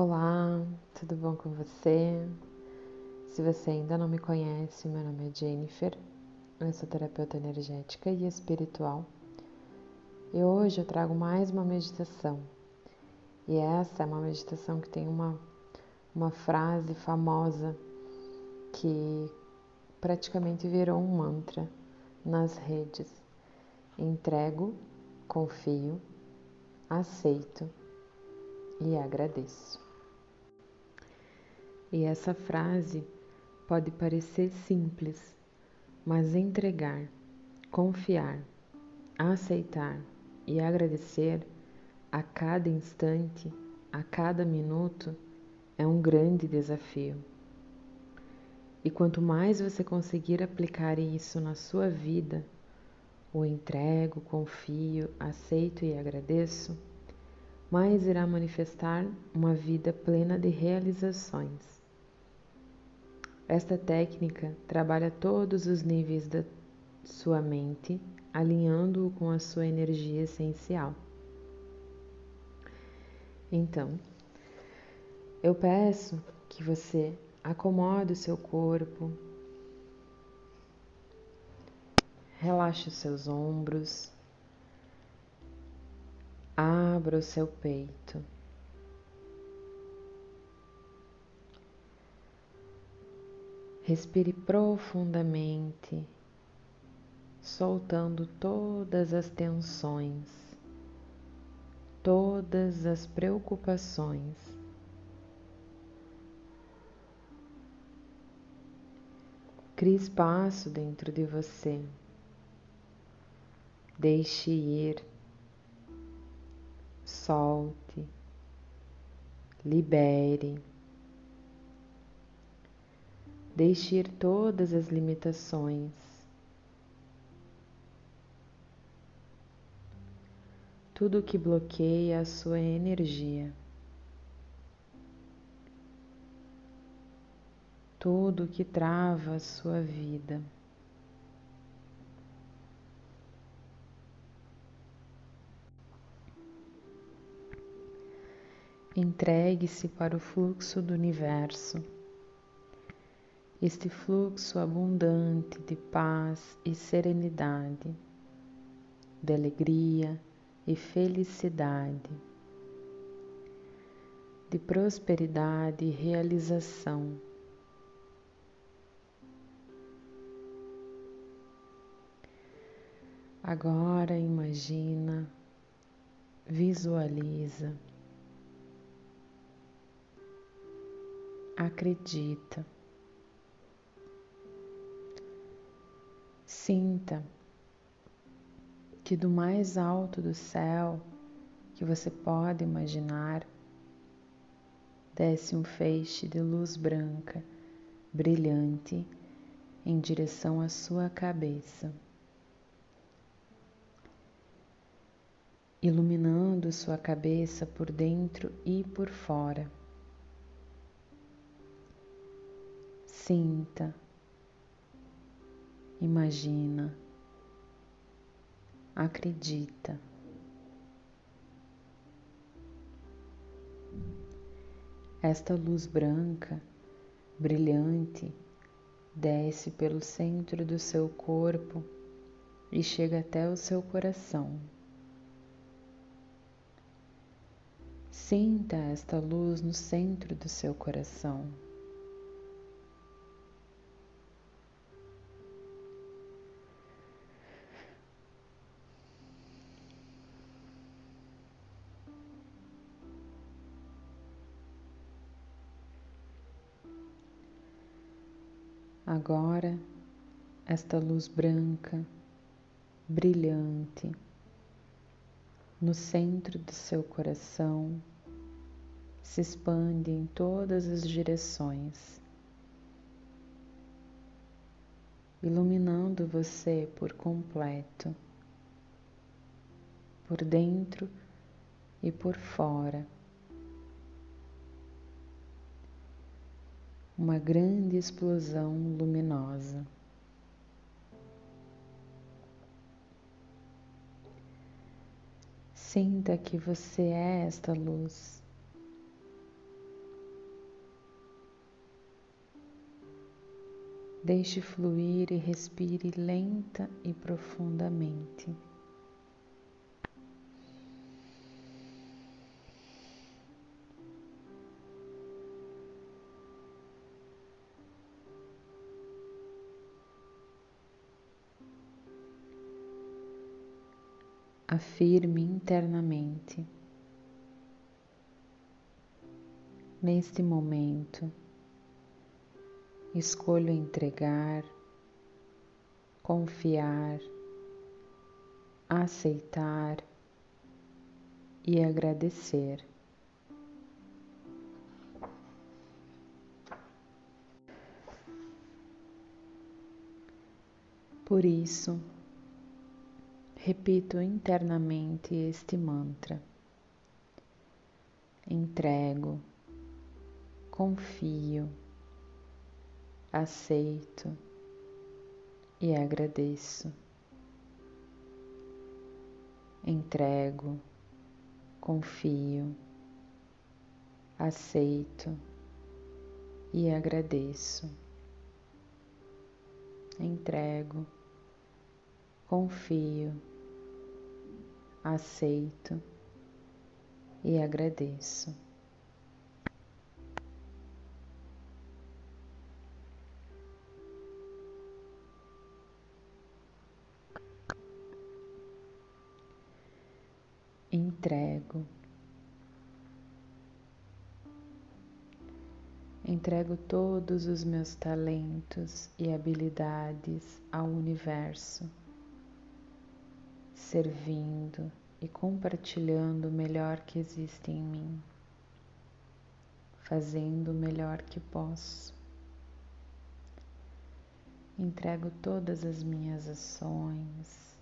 Olá, tudo bom com você? Se você ainda não me conhece, meu nome é Jennifer, eu sou terapeuta energética e espiritual. E hoje eu trago mais uma meditação. E essa é uma meditação que tem uma, uma frase famosa que praticamente virou um mantra nas redes. Entrego, confio, aceito e agradeço. E essa frase pode parecer simples, mas entregar, confiar, aceitar e agradecer a cada instante, a cada minuto, é um grande desafio. E quanto mais você conseguir aplicar isso na sua vida, o entrego, confio, aceito e agradeço, mais irá manifestar uma vida plena de realizações. Esta técnica trabalha todos os níveis da sua mente, alinhando-o com a sua energia essencial. Então, eu peço que você acomode o seu corpo, relaxe os seus ombros, abra o seu peito. Respire profundamente, soltando todas as tensões, todas as preocupações. Crie espaço dentro de você. Deixe ir, solte, libere. Deixe ir todas as limitações. Tudo que bloqueia a sua energia. Tudo que trava a sua vida. Entregue-se para o fluxo do universo este fluxo abundante de paz e serenidade, de alegria e felicidade, de prosperidade e realização. Agora imagina, visualiza, acredita. Sinta que do mais alto do céu que você pode imaginar desce um feixe de luz branca, brilhante, em direção à sua cabeça, iluminando sua cabeça por dentro e por fora. Sinta imagina, acredita. Esta luz branca, brilhante, desce pelo centro do seu corpo e chega até o seu coração. Sinta esta luz no centro do seu coração. Agora, esta luz branca, brilhante, no centro do seu coração, se expande em todas as direções, iluminando você por completo, por dentro e por fora. uma grande explosão luminosa. Sinta que você é esta luz. Deixe fluir e respire lenta e profundamente. Afirme internamente. Neste momento, escolho entregar, confiar, aceitar e agradecer. Por isso, repito internamente este mantra: entrego, confio, aceito e agradeço. Entrego, confio, aceito e agradeço. Entrego, confio, aceito e agradeço. Entrego. Entrego todos os meus talentos e habilidades ao universo servindo e compartilhando o melhor que existe em mim, fazendo o melhor que posso. Entrego todas as minhas ações,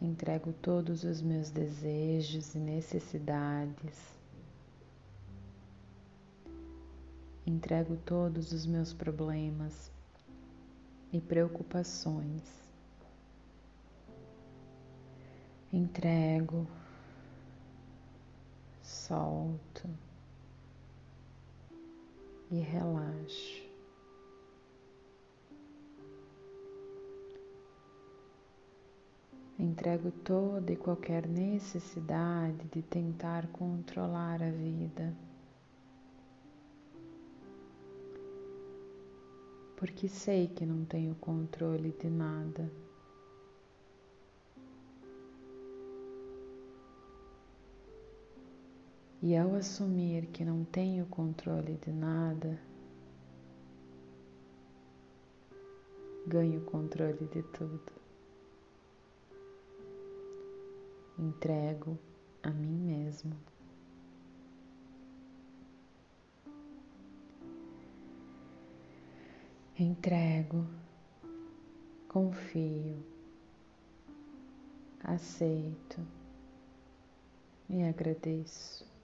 entrego todos os meus desejos e necessidades, entrego todos os meus problemas e preocupações entrego, solto e relaxo. Entrego toda e qualquer necessidade de tentar controlar a vida. Porque sei que não tenho controle de nada. E ao assumir que não tenho controle de nada, ganho controle de tudo. Entrego a mim mesmo. Entrego, confio, aceito e agradeço.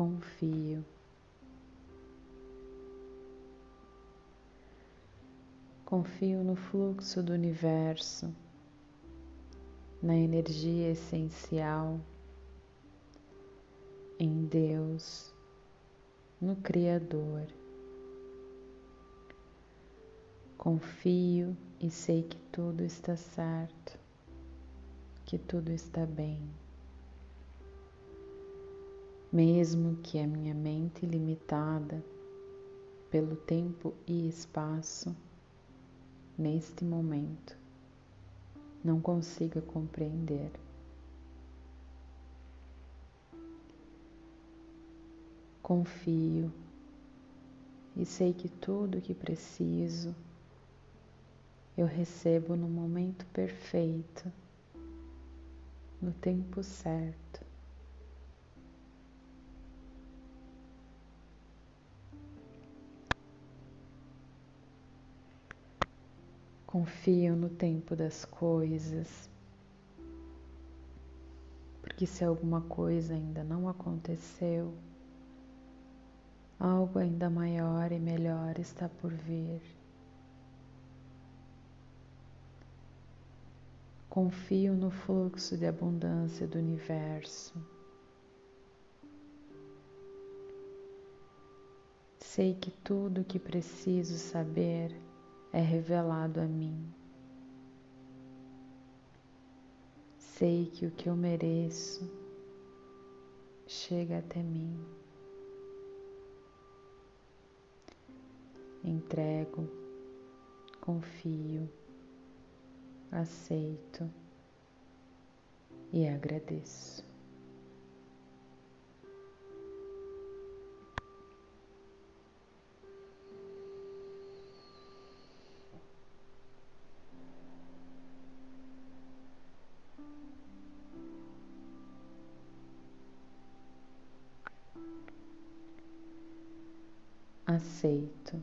Confio. Confio no fluxo do universo, na energia essencial, em Deus, no Criador. Confio e sei que tudo está certo, que tudo está bem mesmo que a minha mente limitada pelo tempo e espaço, neste momento, não consiga compreender. Confio e sei que tudo o que preciso eu recebo no momento perfeito, no tempo certo. Confio no tempo das coisas, porque se alguma coisa ainda não aconteceu, algo ainda maior e melhor está por vir. Confio no fluxo de abundância do universo. Sei que tudo o que preciso saber é revelado a mim. Sei que o que eu mereço chega até mim. Entrego, confio, aceito e agradeço. Aceito.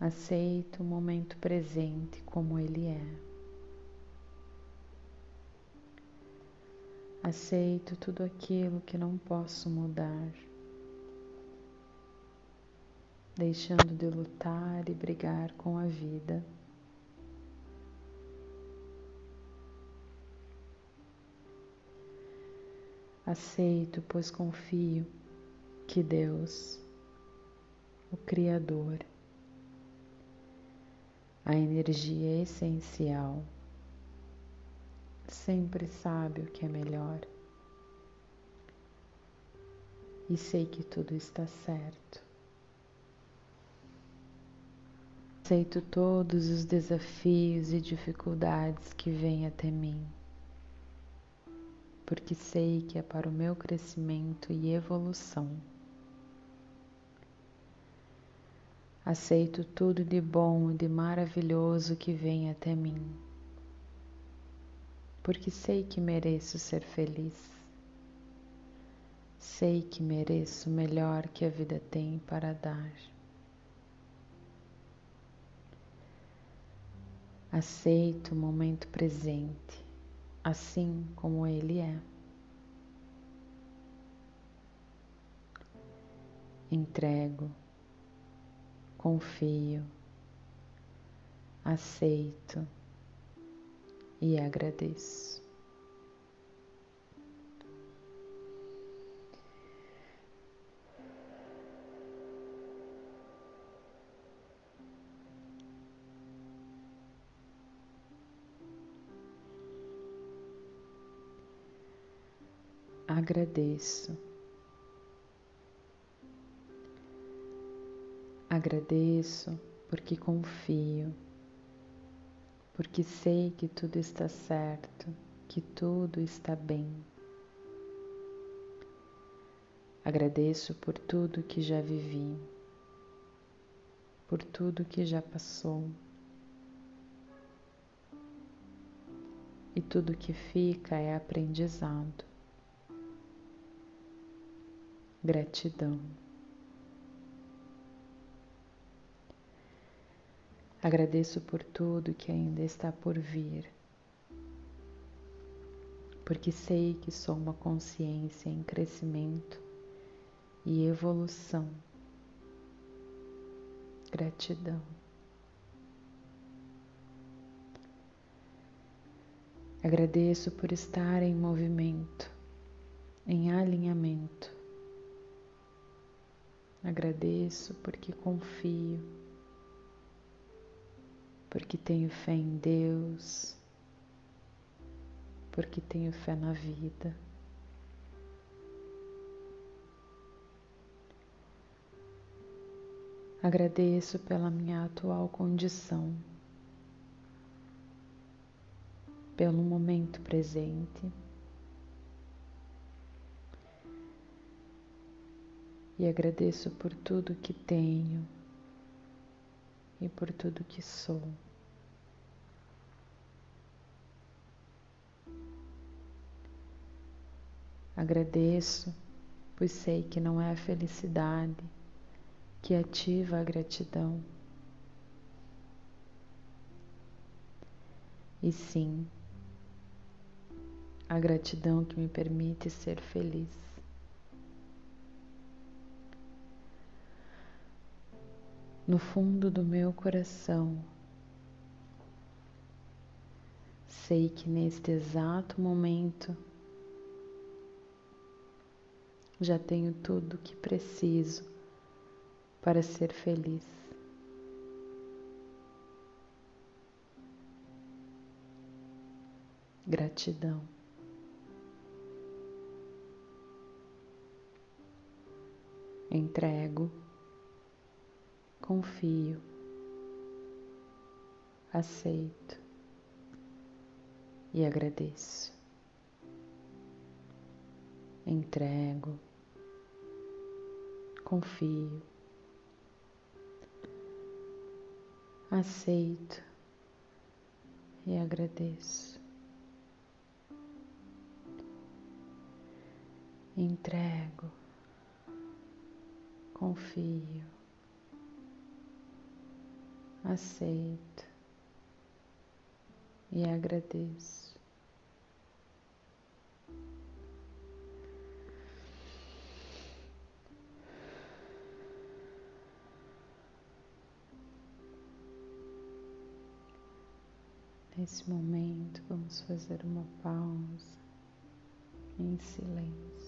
Aceito o momento presente como ele é. Aceito tudo aquilo que não posso mudar, deixando de lutar e brigar com a vida. Aceito, pois confio que Deus, o Criador, a energia essencial, sempre sabe o que é melhor. E sei que tudo está certo. Aceito todos os desafios e dificuldades que vêm até mim porque sei que é para o meu crescimento e evolução. Aceito tudo de bom e de maravilhoso que vem até mim, porque sei que mereço ser feliz. Sei que mereço o melhor que a vida tem para dar. Aceito o momento presente assim como Ele é. Entrego, confio, aceito e agradeço. Agradeço. Agradeço porque confio, porque sei que tudo está certo, que tudo está bem. Agradeço por tudo que já vivi, por tudo que já passou. E tudo que fica é aprendizado gratidão. Agradeço por tudo que ainda está por vir, porque sei que sou uma consciência em crescimento e evolução. Gratidão. Agradeço por estar em movimento, em alinhamento Agradeço porque confio, porque tenho fé em Deus, porque tenho fé na vida. Agradeço pela minha atual condição, pelo momento presente. E agradeço por tudo que tenho e por tudo que sou. Agradeço, pois sei que não é a felicidade que ativa a gratidão, e sim a gratidão que me permite ser feliz. No fundo do meu coração, sei que neste exato momento já tenho tudo o que preciso para ser feliz. Gratidão. Entrego, confio, aceito e agradeço. Entrego, confio, aceito e agradeço. Entrego, confio, aceito e agradeço. Nesse momento, vamos fazer uma pausa em silêncio.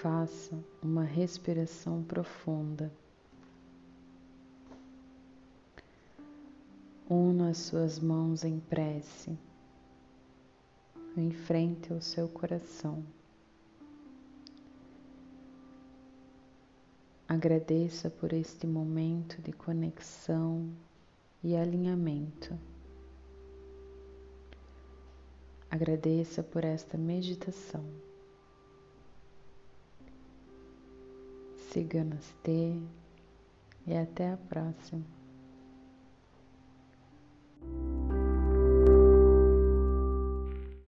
Faça uma respiração profunda. Una as suas mãos em prece em frente ao seu coração. Agradeça por este momento de conexão e alinhamento. Agradeça por esta meditação. Siga-nos e até a próxima.